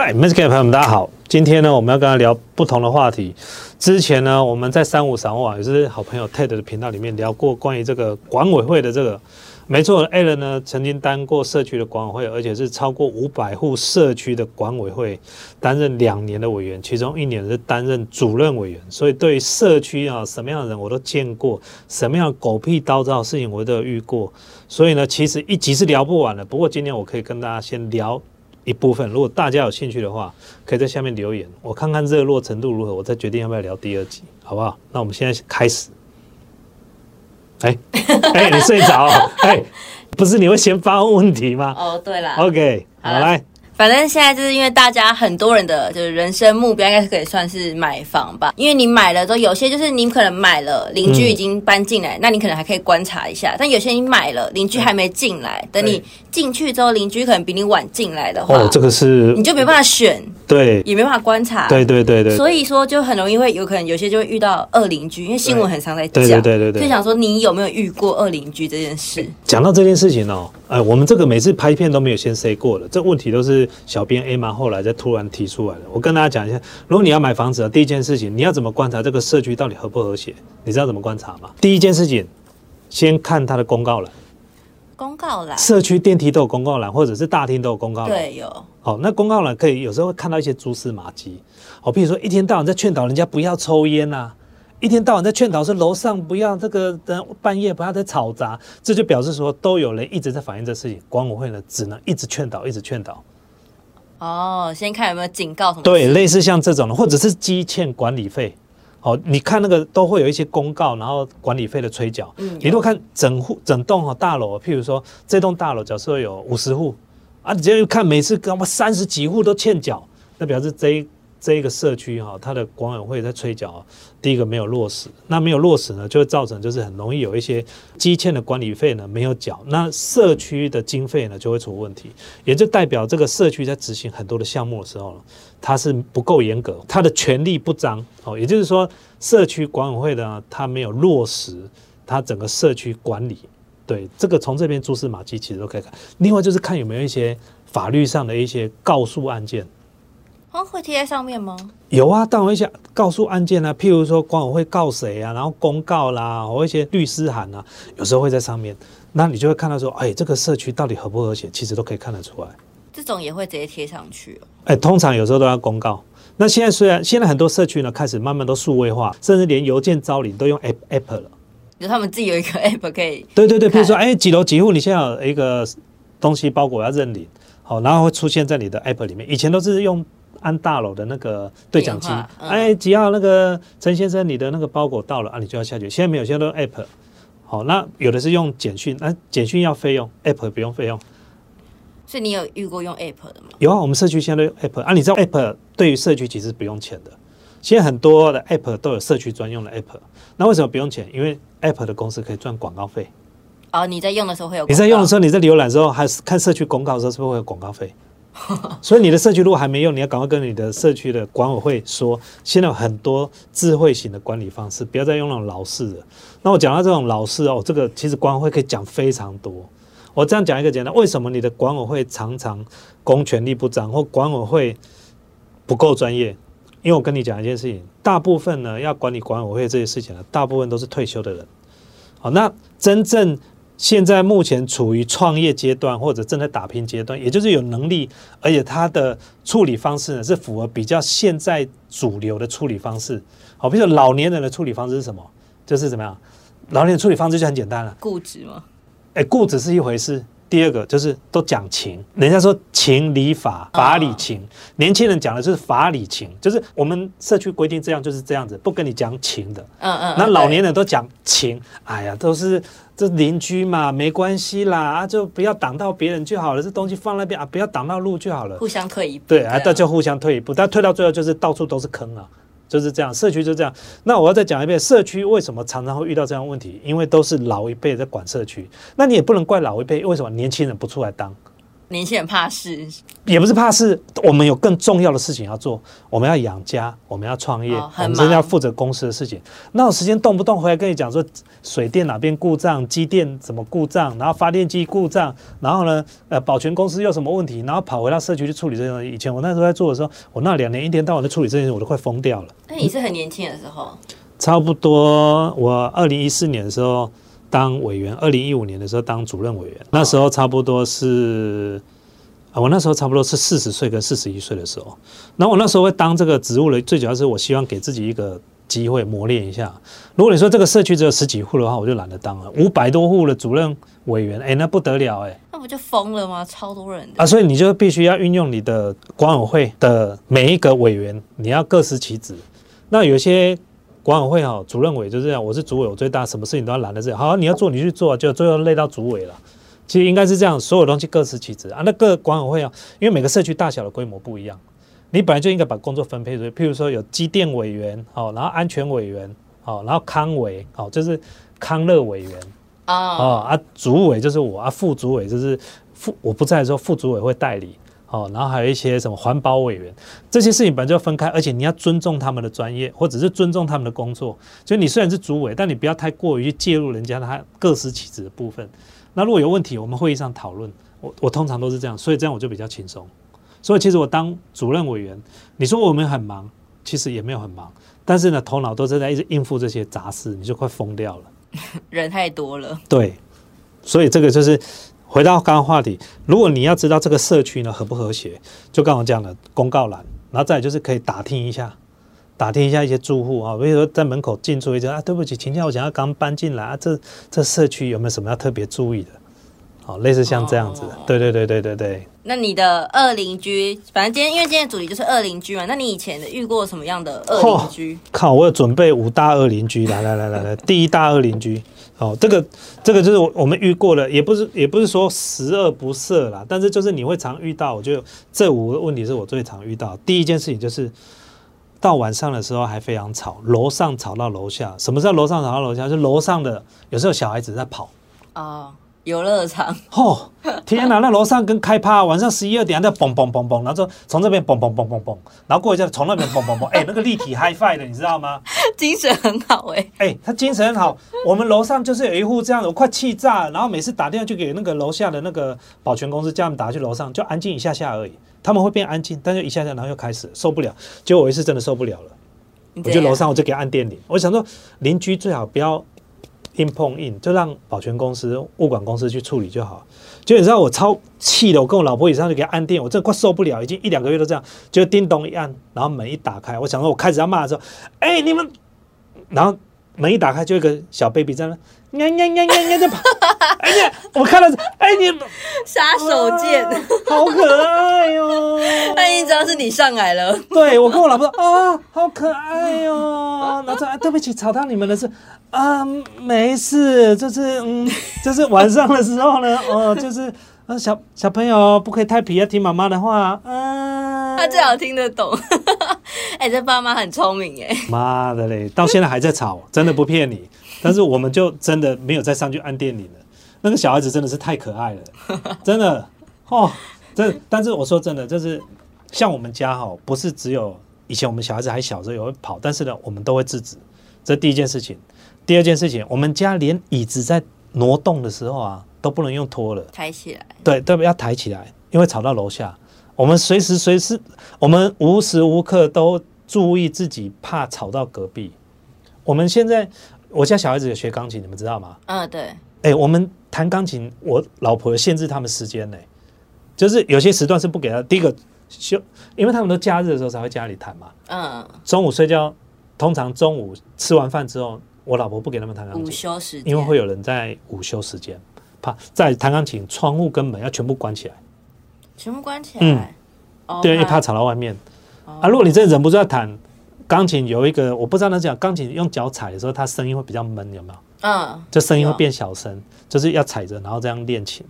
嗨 m i s k 朋友们，大家好。今天呢，我们要跟他聊不同的话题。之前呢，我们在三五散网也是好朋友 Ted 的频道里面聊过关于这个管委会的这个。没错，Alan 呢曾经当过社区的管委会，而且是超过五百户社区的管委会担任两年的委员，其中一年是担任主任委员。所以对于社区啊，什么样的人我都见过，什么样狗屁叨叨的事情我都有遇过。所以呢，其实一集是聊不完的。不过今天我可以跟大家先聊。一部分，如果大家有兴趣的话，可以在下面留言，我看看热络程度如何，我再决定要不要聊第二集，好不好？那我们现在开始。哎哎，你睡着？哎，不是，你会先发问问题吗？哦，对了，OK，好来。反正现在就是因为大家很多人的就是人生目标应该是可以算是买房吧，因为你买了之后，有些就是你可能买了，邻居已经搬进来，那你可能还可以观察一下；但有些你买了，邻居还没进来，等你进去之后，邻居可能比你晚进来的话，哦，这个是你就没办法选，对，也没办法观察，对对对对，所以说就很容易会有可能有些就会遇到二邻居，因为新闻很常在讲，对对对对，就想说你有没有遇过二邻居这件事？讲到这件事情哦，呃，我们这个每次拍片都没有先 say 过的，这问题都是小编 A 嘛。后来再突然提出来的。我跟大家讲一下，如果你要买房子，第一件事情你要怎么观察这个社区到底和不和谐？你知道怎么观察吗？第一件事情，先看它的公告栏。公告栏，社区电梯都有公告栏，或者是大厅都有公告栏。对，有。好，那公告栏可以有时候会看到一些蛛丝马迹。好，比如说一天到晚在劝导人家不要抽烟呐，一天到晚在劝导说楼上不要这个等半夜不要再吵杂，这就表示说都有人一直在反映这事情。管委会呢，只能一直劝导，一直劝导。哦，先看有没有警告什么？对，类似像这种的，或者是积欠管理费。好，你看那个都会有一些公告，然后管理费的催缴。嗯，你如果看整户整栋哈大楼，譬如说这栋大楼假设有五十户啊，你直接看每次干嘛三十几户都欠缴，那表示这。这一个社区哈，它的管委会在催缴，第一个没有落实，那没有落实呢，就会造成就是很容易有一些积欠的管理费呢没有缴，那社区的经费呢就会出问题，也就代表这个社区在执行很多的项目的时候呢，它是不够严格，它的权力不彰哦，也就是说社区管委会呢，它没有落实它整个社区管理，对这个从这边蛛丝马迹其实都可以看，另外就是看有没有一些法律上的一些告诉案件。会贴在上面吗？有啊，但我会想告诉案件啊，譬如说管委会告谁啊，然后公告啦，或一些律师函啊，有时候会在上面，那你就会看到说，哎，这个社区到底和不和谐，其实都可以看得出来。这种也会直接贴上去。哦哎，通常有时候都要公告。那现在虽然现在很多社区呢，开始慢慢都数位化，甚至连邮件招领都用 app app 了，就他们自己有一个 app 可以。对对对，譬如说，哎，几楼几户，你现在有一个东西包裹要认领，好，然后会出现在你的 app 里面。以前都是用。按大楼的那个对讲机，哎，几号那个陈先生，你的那个包裹到了啊，你就要下去。现在没有，现在都 app。好，那有的是用简讯，那简讯要费用，app 不用费用。所以你有遇过用 app 的吗？有啊，我们社区现在都 app 啊。你知道 app 对于社区其实不用钱的，现在很多的 app 都有社区专用的 app。那为什么不用钱？因为 app 的公司可以赚广告费。哦，你在用的时候会有？你在用的时候，你在浏览的时候，还是看社区公告的时候，是不是会有广告费？所以你的社区如果还没用，你要赶快跟你的社区的管委会说，现在有很多智慧型的管理方式，不要再用那种老式的。那我讲到这种老式哦，这个其实管委会可以讲非常多。我这样讲一个简单，为什么你的管委会常常公权力不彰或管委会不够专业？因为我跟你讲一件事情，大部分呢要管理管委会这些事情呢，大部分都是退休的人。好，那真正。现在目前处于创业阶段或者正在打拼阶段，也就是有能力，而且他的处理方式呢是符合比较现在主流的处理方式。好，比如说老年人的处理方式是什么？就是怎么样？老年人处理方式就很简单了，固执吗？哎，固执是一回事。第二个就是都讲情，人家说情理法，法理情。年轻人讲的就是法理情，就是我们社区规定这样就是这样子，不跟你讲情的。嗯嗯。那老年人都讲情，哎呀，都是这邻居嘛，没关系啦，啊，就不要挡到别人就好了。这东西放那边啊，不要挡到路就好了。互相退一步。对啊，大家互相退一步，但退到最后就是到处都是坑啊。就是这样，社区就这样。那我要再讲一遍，社区为什么常常会遇到这样问题？因为都是老一辈在管社区。那你也不能怪老一辈，为什么年轻人不出来当？年轻人怕事，也不是怕事，我们有更重要的事情要做，我们要养家，我们要创业，哦我们真的要负责公司的事情。那有时间动不动回来跟你讲说水电哪边故障，机电怎么故障，然后发电机故障，然后呢，呃，保全公司有什么问题，然后跑回到社区去处理这些东西。以前我那时候在做的时候，我那两年一天到晚在处理这些事情，我都快疯掉了。那你是很年轻的时候，差不多，我二零一四年的时候当委员，二零一五年的时候当主任委员，那时候差不多是，啊，我那时候差不多是四十岁跟四十一岁的时候。那我那时候会当这个职务的，最主要是我希望给自己一个机会磨练一下。如果你说这个社区只有十几户的话，我就懒得当了。五百多户的主任委员，哎，那不得了哎、那不就疯了吗？超多人的。啊，所以你就必须要运用你的管委会的每一个委员，你要各司其职。那有些管委会哈，主任委就是这样，我是主委，我最大，什么事情都要揽在这里。好，你要做你去做，就最后累到主委了。其实应该是这样，所有东西各司其职啊。那个管委会啊，因为每个社区大小的规模不一样，你本来就应该把工作分配出去。譬如说有机电委员，哦，然后安全委员，哦，然后康委，哦，就是康乐委员，哦，哦啊，主委就是我啊，副主委就是副我不在的时候，副主委会代理。哦，然后还有一些什么环保委员，这些事情本来就要分开，而且你要尊重他们的专业，或者是尊重他们的工作。就你虽然是主委，但你不要太过于去介入人家他各司其职的部分。那如果有问题，我们会议上讨论。我我通常都是这样，所以这样我就比较轻松。所以其实我当主任委员，你说我们很忙，其实也没有很忙，但是呢，头脑都是在一直应付这些杂事，你就快疯掉了。人太多了。对，所以这个就是回到刚刚话题，如果你要知道这个社区呢和不和谐，就刚刚讲的公告栏，然后再就是可以打听一下。打听一下一些住户啊，比如说在门口进出一下啊，对不起，请教我想要刚搬进来啊，这这社区有没有什么要特别注意的？好，类似像这样子的，哦对对对对对对。那你的二邻居，反正今天因为今天的主题就是二邻居嘛，那你以前的遇过什么样的二邻居？靠，我有准备五大二邻居，来来来来来，第一大二邻居，哦，这个这个就是我我们遇过的，也不是也不是说十恶不赦啦，但是就是你会常遇到，我觉得这五个问题是我最常遇到。第一件事情就是到晚上的时候还非常吵，楼上吵到楼下。什么叫楼上吵到楼下？就楼上的有时候小孩子在跑。哦，游乐场，哦，天哪！那楼上跟开趴，晚上十一二点在嘣嘣嘣嘣，然后就从这边嘣嘣嘣嘣嘣，然后过一下从那边嘣嘣嘣，哎，那个立体 HiFi 的，你知道吗？精神很好哎、哎、他精神很好。我们楼上就是有一户这样的，我快气炸了。然后每次打电话就给那个楼下的那个保全公司，叫他们打去楼上，就安静一下下而已。他们会变安静，但就一下下，然后又开始受不了。结果我一次真的受不了了，我就楼上我就给按电铃。我想说，邻居最好不要硬碰硬，就让保全公司、物管公司去处理就好。就你知道我超气的，我跟我老婆以上就给他按电，我真的快受不了，已经一两个月都这样。就叮咚一按，然后门一打开，我想说我开始要骂的时候，哎、你们，然后门一打开，就有一个小 baby 在那。呀呀呀呀呀！在跑，哎呀！我看到，哎你，杀手锏，啊好可爱上来了，对我跟我老婆说啊，好可爱哟、然后说、啊、对不起，吵到你们了是啊，没事，就是嗯，就是晚上的时候呢，哦，就是呃小小朋友不可以太皮，要听妈妈的话啊。他最好听得懂。哎、这爸妈很聪明哎，妈的嘞，到现在还在吵，真的不骗你。但是我们就真的没有再上去按电铃了。那个小孩子真的是太可爱了，真的哦，这但是我说真的，就是像我们家哈，不是只有以前我们小孩子还小时候也会跑，但是呢，我们都会制止。这第一件事情。第二件事情，我们家连椅子在挪动的时候啊，都不能用拖了。抬起来，对，对，要抬起来，因为吵到楼下。我们随时随时，我们无时无刻都注意自己，怕吵到隔壁。我们现在，我家小孩子也学钢琴，你们知道吗？嗯，对，哎，我们弹钢琴，我老婆限制他们时间呢，就是有些时段是不给他。第一个休，因为他们都假日的时候才会家里弹嘛。嗯，中午睡觉，通常中午吃完饭之后，我老婆不给他们弹钢琴午，休时间，因为会有人在午休时间，怕在弹钢琴，窗户跟门要全部关起来。全部关起嗯来。嗯对，因为怕怕吵到外面哦啊。如果你真的忍不住要弹钢琴，有一个我不知道那讲钢琴用脚踩的时候，它声音会比较闷，有没有？嗯，就声音会有变小声，就是要踩着，然后这样练琴。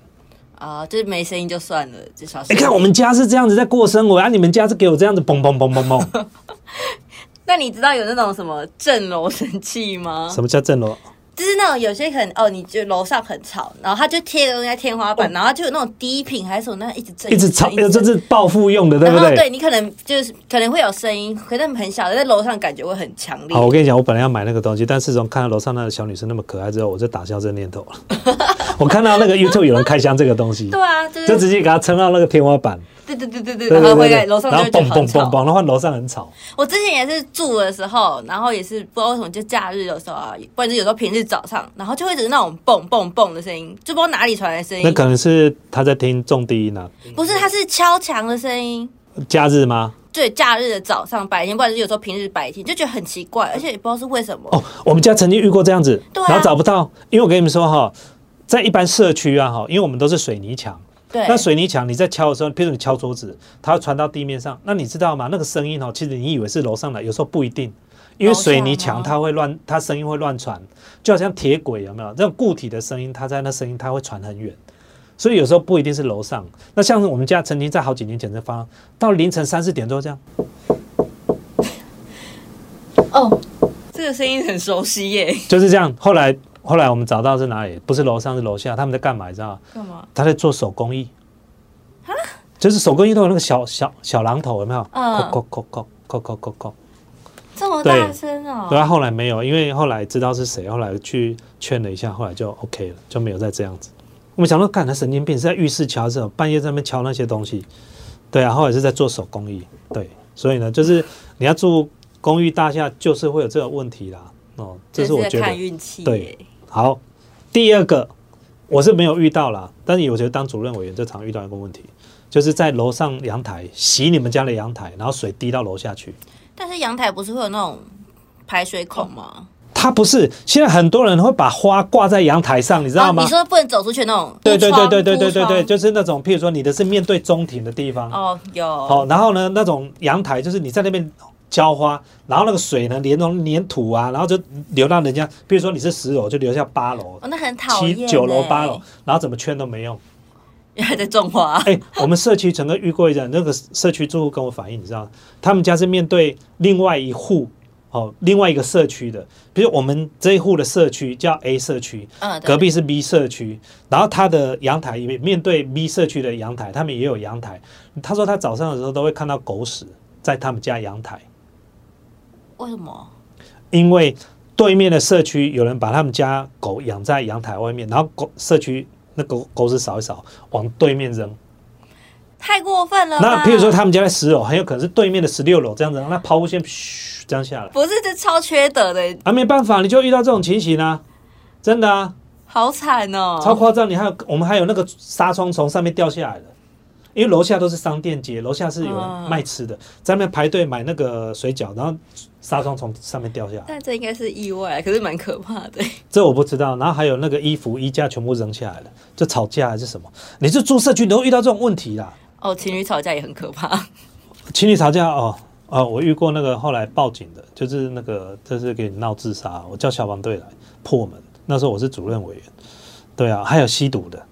啊，就是没声音就算了，至少你看我们家是这样子在过生活，啊，你们家是给我这样子嘣嘣嘣嘣嘣。那你知道有那种什么震楼神器吗？什么叫震楼？就是那种有些可能哦，你就楼上很吵，然后他就贴个东西在天花板，然后就有那种低频还是什么，那一直震，哦一直吵，震这是报复用的，对不对对？你可能就是可能会有声音，可能很小，在楼上感觉会很强烈。好，我跟你讲，我本来要买那个东西，但是从看到楼上那个小女生那么可爱之后，我就打消这念头了。我看到那个 YouTube 有人开箱这个东西，对啊，就就直接给他撑到那个天花板，对对对对对，然后会在楼上就会觉得很吵嘣嘣嘣。嘣，然后楼上很吵。我之前也是住的时候，然后也是不知道为什么，就假日的时候啊，或者是有时候平日早上，然后就会只是那种蹦蹦蹦的声音，就不知道哪里传来的声音。那可能是他在听重低音啊，不是，他是敲墙的声音。假日吗？对，假日的早上、白天，或者是有时候平日白天，就觉得很奇怪，而且也不知道是为什么。哦，我们家曾经遇过这样子，对啊然后找不到，因为我跟你们说哈，在一般社区啊哈，因为我们都是水泥墙，对，那水泥墙你在敲的时候，譬如你敲桌子，它会传到地面上，那你知道吗？那个声音哦，其实你以为是楼上来，有时候不一定，因为水泥墙它会乱，它声音会乱传，就好像铁轨有没有？这种固体的声音，它在那声音它会传很远。所以有时候不一定是楼上，那像是我们家曾经在好几年前就发，到凌晨三四点钟这样，哦，这个声音很熟悉耶。就是这样。后来后来我们找到是哪里？不是楼上，是楼下。他们在干嘛？你知道干嘛？他在做手工艺。就是手工艺都有那个小小小榔头，有没有？嗯。扣扣扣扣扣扣扣。这么大声哦！对啊，后来没有，因为后来知道是谁，后来去劝了一下，后来就 OK 了，就没有再这样子。我们想到，干他神经病，是在浴室敲这候半夜在那边敲那些东西，对啊，后来是在做手工艺，对，所以呢，就是你要住公寓大厦，就是会有这个问题啦。哦，这是我觉得看运气。对。好，第二个我是没有遇到啦，但是我觉得当主任委员就常遇到一个问题，就是在楼上阳台洗你们家的阳台，然后水滴到楼下去。但是阳台不是会有那种排水孔吗？它不是，现在很多人会把花挂在阳台上，你知道吗？哦你说不能走出去那种对对对对对对对对，就是那种，譬如说你的是面对中庭的地方，哦，有好、然后呢，那种阳台就是你在那边浇花，然后那个水呢连同粘土啊，然后就流到人家，比如说你是十楼，就流下八楼、哦，那很讨厌耶。七九楼、八楼，然后怎么圈都没用。还在种花。哎、我们社区曾经遇过一人，那个社区住户跟我反映，你知道，他们家是面对另外一户哦，另外一个社区的，比如我们这一户的社区叫 A 社区，嗯，隔壁是 B 社区，然后他的阳台也面对 B 社区的阳台，他们也有阳台。他说他早上的时候都会看到狗屎在他们家阳台，为什么？因为对面的社区有人把他们家狗养在阳台外面，然后狗社区那狗狗屎扫一扫往对面扔。太过分了。那譬如说他们家在十楼，很有可能是对面的十六楼这样子，让它抛物线嘘这样下来，不是这超缺德的，啊，没办法，你就遇到这种情形啊，真的啊，好惨哦。超夸张。你还有我们还有那个纱窗从上面掉下来的，因为楼下都是商店街，楼下是有嗯人卖吃的，在那边排队买那个水饺，然后纱窗从上面掉下来，但这应该是意外，可是蛮可怕的。这我不知道。然后还有那个衣服衣架全部扔下来了，就吵架还是什么？你是住社区，你都会遇到这种问题啦。哦，情侣吵架也很可怕。情侣吵架哦哦，我遇过那个后来报警的，就是那个这是给你闹自杀，我叫消防队来破门。那时候我是主任委员，对啊，还有吸毒的，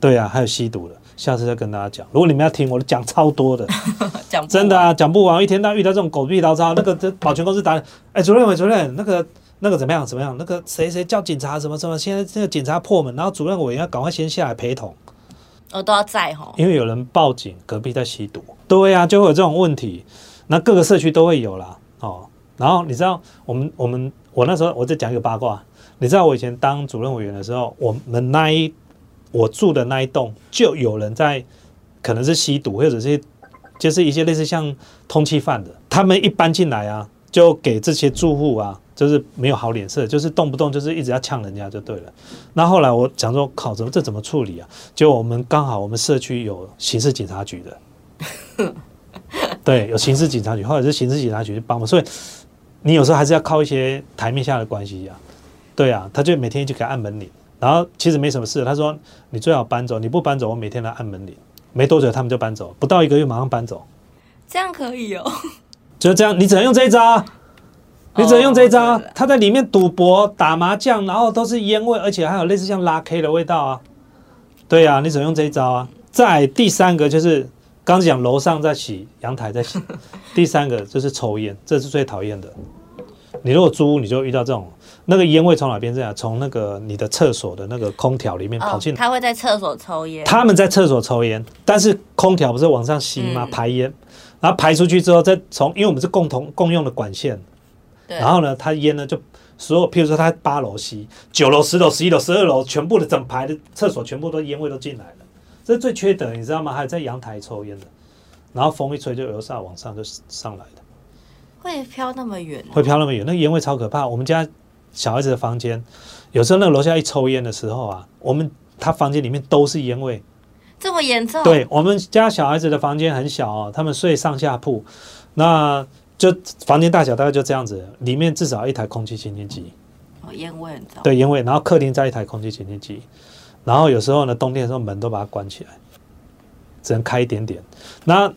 对啊，还有吸毒的，下次再跟大家讲。如果你们要听，我都讲超多的，讲真的，啊，讲不完。一天到晚遇到这种狗屁倒灶，那个这保全公司打，哎，主任委主任，那个那个怎么样怎么样？那个谁谁叫警察什么什么？现在这个警察破门，然后主任委员要赶快先下来陪同。我都要在吼。因为有人报警，隔壁在吸毒，对呀、就会有这种问题。那各个社区都会有啦，哦。然后你知道，我们我们我那时候我在讲一个八卦，你知道我以前当主任委员的时候，我们那一我住的那一栋就有人在，可能是吸毒，或者是就是一些类似像通缉犯的，他们一搬进来啊，就给这些住户啊，就是没有好脸色，就是动不动就是一直要呛人家就对了。那后来我想说，靠，怎么这怎么处理啊？结果我们刚好我们社区有刑事警察局的，对，有刑事警察局，或者是刑事警察局去帮忙，所以你有时候还是要靠一些台面下的关系呀、对啊，他就每天就给按门铃，然后其实没什么事，他说你最好搬走，你不搬走，我每天来按门铃。没多久他们就搬走，不到一个月马上搬走，这样可以哦。就是这样，你只能用这一招啊。你只能用这一招！他在里面赌博、打麻将，然后都是烟味，而且还有类似像拉 K 的味道啊。对呀、啊，你只能用这一招啊。再第三个就是刚讲楼上在洗，阳台在洗。第三个就是抽烟，这是最讨厌的。你如果租屋，你就遇到这种那个烟味从哪边进来？从那个你的厕所的那个空调里面跑进来。他会在厕所抽烟。他们在厕所抽烟，但是空调不是往上吸吗？嗯排烟，然后排出去之后，再从因为我们是共同共用的管线，然后呢，它烟呢就所有，譬如说它八楼吸，九楼、十楼、十一楼、十二楼，全部的整排的厕所全部都烟味都进来了，这最缺德，你知道吗？还有在阳台抽烟的，然后风一吹就由下往上就上来的，会飘那么远，会飘那么远，那个烟味超可怕。我们家小孩子的房间，有时候那个楼下一抽烟的时候啊，我们他房间里面都是烟味。这么严重？，对我们家小孩子的房间很小哦，他们睡上下铺，那就房间大小大概就这样子，里面至少一台空气清新机。哦，烟味很重。对，烟味，然后客厅再一台空气清新机，然后有时候呢，冬天的时候门都把它关起来，只能开一点点。那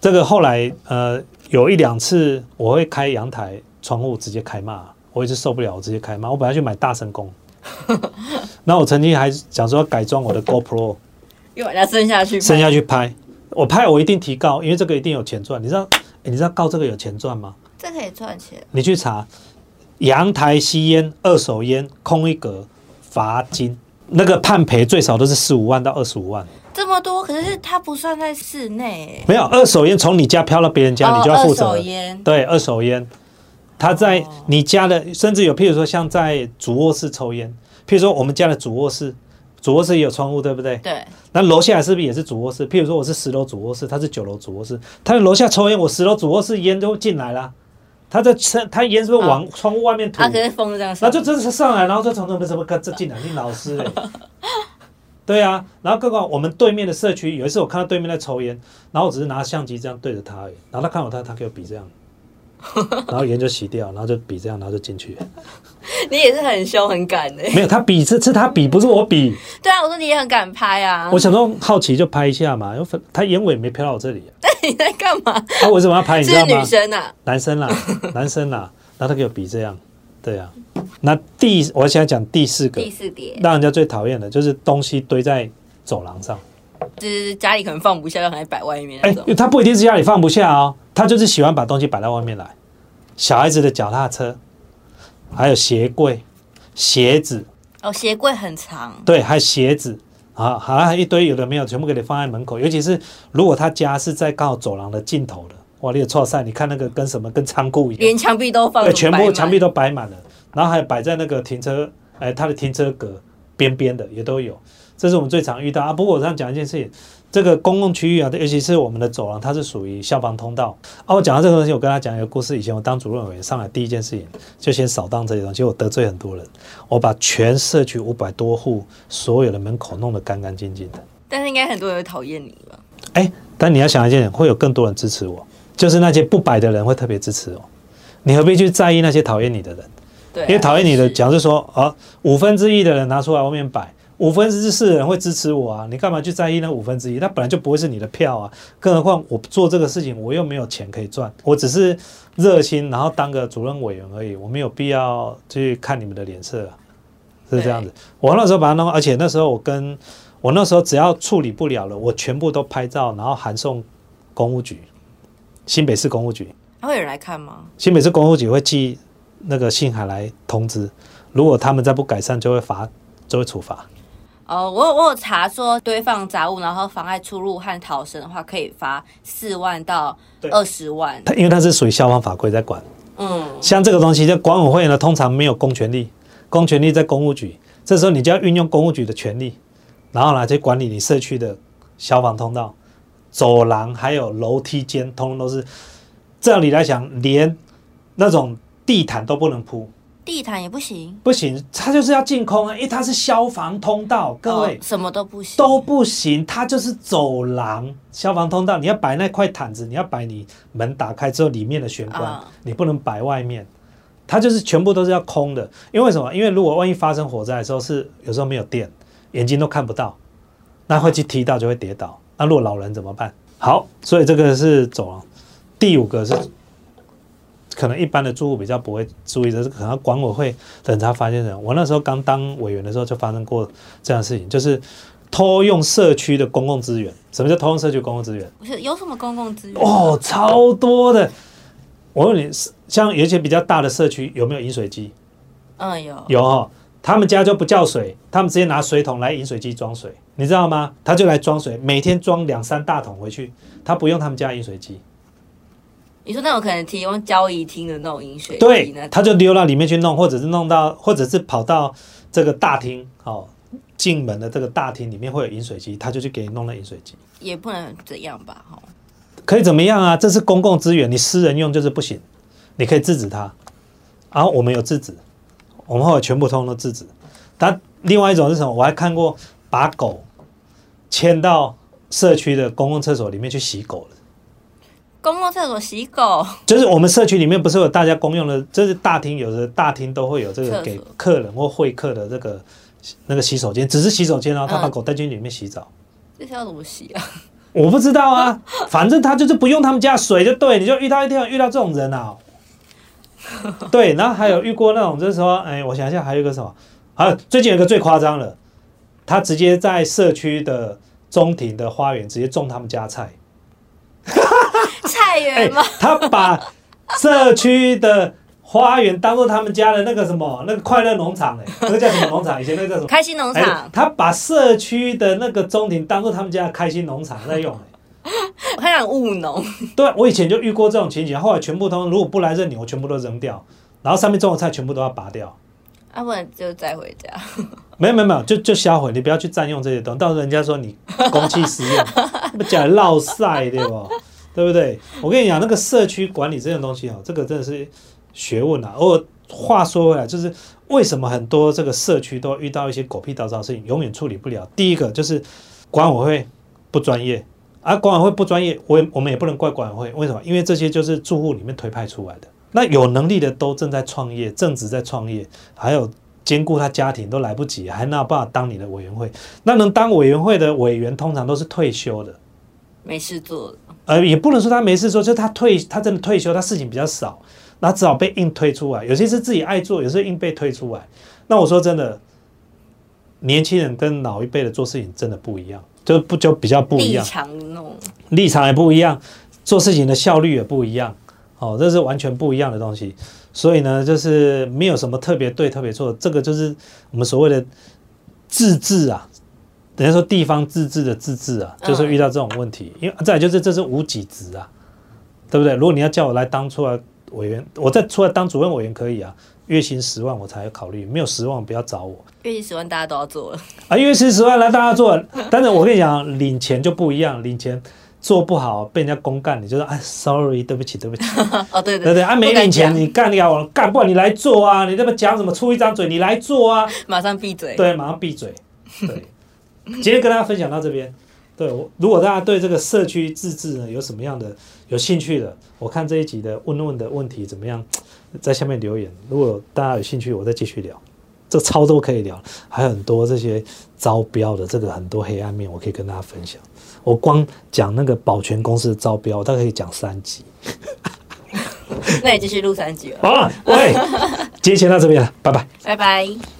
这个后来呃有一两次我会开阳台窗户直接开骂，我一直受不了，我直接开骂。我本来去买大声公，那我曾经还想说要改装我的 GoPro，又把它伸下去，伸下去拍，我拍我一定提高，因为这个一定有钱赚。你知道，诶你知道告这个有钱赚吗？这可以赚钱。你去查阳台吸烟、二手烟、空一格罚金，那个判赔最少都是十五万到二十五万。这么多，可是它不算在室内。没有二手烟从你家飘到别人家，哦你就要负责二手。烟，对，二手烟，他在哦你家的，甚至有譬如说像在主卧室抽烟，譬如说我们家的主卧室，主卧室也有窗户，对不对？对，那楼下是不是也是主卧室？譬如说我是十楼主卧室，他是九楼主卧室，他在楼下抽烟，我十楼主卧室烟都进来啦。他在车，他烟是不是往窗户外面吐？他，可是风这样上，那就真是上来，然后就从那边什么这进来，你老师嘞？对啊，然后刚刚我们对面的社区有一次我看到对面在抽烟，然后我只是拿相机这样对着他而已，然后他看我他他给我比这样，然后烟就洗掉，然后就比这样，然后就进去。你也是很凶很敢的。没有，他比是是他比，不是我比。对啊，我说你也很敢拍啊我。想说好奇就拍一下嘛，因为他烟尾没飘到我这里啊，你在干嘛？啊为什么要拍？你知道吗是女？生啊，男生啦，男生啦，然后他给我比这样，对啊。那第我现在讲第四个第，四点让人家最讨厌的就是东西堆在走廊上。就是家里可能放不下，就很爱摆外面哎。他不一定是家里放不下哦，他就是喜欢把东西摆到外面来。小孩子的脚踏车，还有鞋柜、鞋子，哦，鞋柜很长，对，还有鞋子啊，好像一堆有的没有，全部给你放在门口。尤其是如果他家是在刚好走廊的尽头的，哇，你也错晒，你看那个跟什么跟仓库一样，连墙壁都放对，全部墙壁都摆满了，然后还摆在那个停车，哎，他的停车格边边的也都有，这是我们最常遇到啊。不过我这样讲一件事情，这个公共区域啊，尤其是我们的走廊，它是属于消防通道啊。我讲到这个东西，我跟他讲一个故事。以前我当主任委员上来第一件事情，就先扫荡这些东西，我得罪很多人，我把全社区五百多户所有的门口弄得干干净净的。但是应该很多人会讨厌你吧？哎，但你要想一件事，会有更多人支持我，就是那些不摆的人会特别支持我。你何必去在意那些讨厌你的人？对啊，因为讨厌你的，是假如说啊，五分之一的人拿出来外面摆，五分之四的人会支持我啊，你干嘛去在意那五分之一？那本来就不会是你的票啊，更何况我做这个事情，我又没有钱可以赚，我只是热心，然后当个主任委员而已，我没有必要去看你们的脸色啊，是这样子。我那时候把它弄，而且那时候我跟我那时候只要处理不了了，我全部都拍照，然后函送公务局，新北市公务局。还会有人来看吗？新北市公务局会寄那个信函来通知，如果他们再不改善，就会罚，就会处罚。哦，我有我有查说堆放杂物，然后妨碍出入和逃生的话，可以罚四万到对二十万。它因为它是属于消防法规在管，嗯，像这个东西，在管委会呢，通常没有公权力，公权力在公务局，这时候你就要运用公务局的权力，然后来去管理你社区的消防通道、走廊还有楼梯间，通通都是。照理来讲，连那种地毯都不能铺，地毯也不行，不行，它就是要净空啊，因为它是消防通道，各位。哦什么都不行，都不行，它就是走廊、消防通道。你要摆那块毯子，你要摆你门打开之后里面的玄关，啊你不能摆外面。它就是全部都是要空的，因为什么？因为如果万一发生火灾的时候，是有时候没有电，眼睛都看不到，那会去踢到就会跌倒。那如果老人怎么办？好，所以这个是走廊。第五个是可能一般的住户比较不会注意的，是可能管委会等他发现的。我那时候刚当委员的时候就发生过这样的事情，就是偷用社区的公共资源。什么叫偷用社区公共资源？不是有什么公共资源？哦，超多的。我问你，像有一些比较大的社区，有没有饮水机？嗯，有有哦，他们家就不叫水，他们直接拿水桶来饮水机装水，你知道吗？他就来装水，每天装两三大桶回去，他不用他们家饮水机，你说那种可能提供交易厅的那种饮水机对，他就溜到里面去弄，或者是弄到，或者是跑到这个大厅，哦，进门的这个大厅里面会有饮水机，他就去给你弄了饮水机，也不能怎样吧？哈，可以怎么样啊？这是公共资源，你私人用就是不行，你可以制止他，然后我们有制止，我们后来全部通通都制止。但另外一种是什么？我还看过把狗牵到社区的公共厕所里面去洗狗的。公共厕所洗狗，就是我们社区里面不是有大家公用的，就是大厅有的大厅都会有这个给客人或会客的这个那个洗手间，只是洗手间哦，他把嗯狗带进去里面洗澡。这是要怎么洗啊？我不知道啊，反正他就是不用他们家水就对，你就遇到一天遇到这种人啊。对，然后还有遇过那种，就是说，哎，我想一下，还有一个什么？啊，最近有一个最夸张了，他直接在社区的中庭的花园直接种他们家菜。菜哎园吗？，他把社区的花园当做他们家的那个什么，那个快乐农场，哎，那个叫什么农场？以前那个叫什么？开心农哎场，，他把社区的那个中庭当做他们家的开心农场在用，哎。我看讲务农，对，我以前就遇过这种情景，后来全部都如果不来认领，我全部都扔掉，然后上面种的菜全部都要拔掉。要不然就再回家。没有没有没有，就就销毁，你不要去占用这些东西，到时候人家说你公器私用，不讲落晒对不？对不对？我跟你讲，那个社区管理这种东西哦，这个真的是学问啊。我话说回来，就是为什么很多这个社区都遇到一些狗屁倒灶的事情，永远处理不了。第一个就是管委会不专业，啊，管委会不专业，我也我们也不能怪管委会，为什么？因为这些就是住户里面推派出来的。那有能力的都正在创业，正职在创业，还有兼顾他家庭都来不及，还哪有办法当你的委员会？那能当委员会的委员，通常都是退休的，没事做，呃，也不能说他没事做，就是他退，他真的退休，他事情比较少，那只好被硬推出来。有些是自己爱做，有些硬被推出来。那我说真的，年轻人跟老一辈的做事情真的不一样，就不就比较不一立样，立场也不一样，做事情的效率也不一样，哦，这是完全不一样的东西。所以呢，就是没有什么特别对特别错，这个就是我们所谓的自治啊。等于说地方自治的自治啊，就是遇到这种问题，因为再来就是这是无己职啊，对不对？如果你要叫我来当出来委员，我再出来当主任委员可以啊，月薪十万我才考虑，没有十万不要找我。月薪十万，大家都要做了。啊，月薪十万来大家做，但是我跟你讲，领钱就不一样，领钱做不好被人家公干，你就说哎，sorry，对不起，对不起，哦，对对不对？啊，没领钱你干你我干，不然你来做啊，你这么讲什么？出一张嘴，你来做啊，马上闭嘴。对，马上闭嘴。对，今天跟大家分享到这边。对，我如果大家对这个社区自治呢有什么样的有兴趣的，我看这一集的问问的问题怎么样，在下面留言。如果大家有兴趣，我再继续聊。这超多可以聊，还有很多这些招标的这个很多黑暗面，我可以跟大家分享。我光讲那个保全公司的招标，我大概可以讲三集。那也继续录三集了，好了，喂，今天先到这边了，拜拜。拜拜。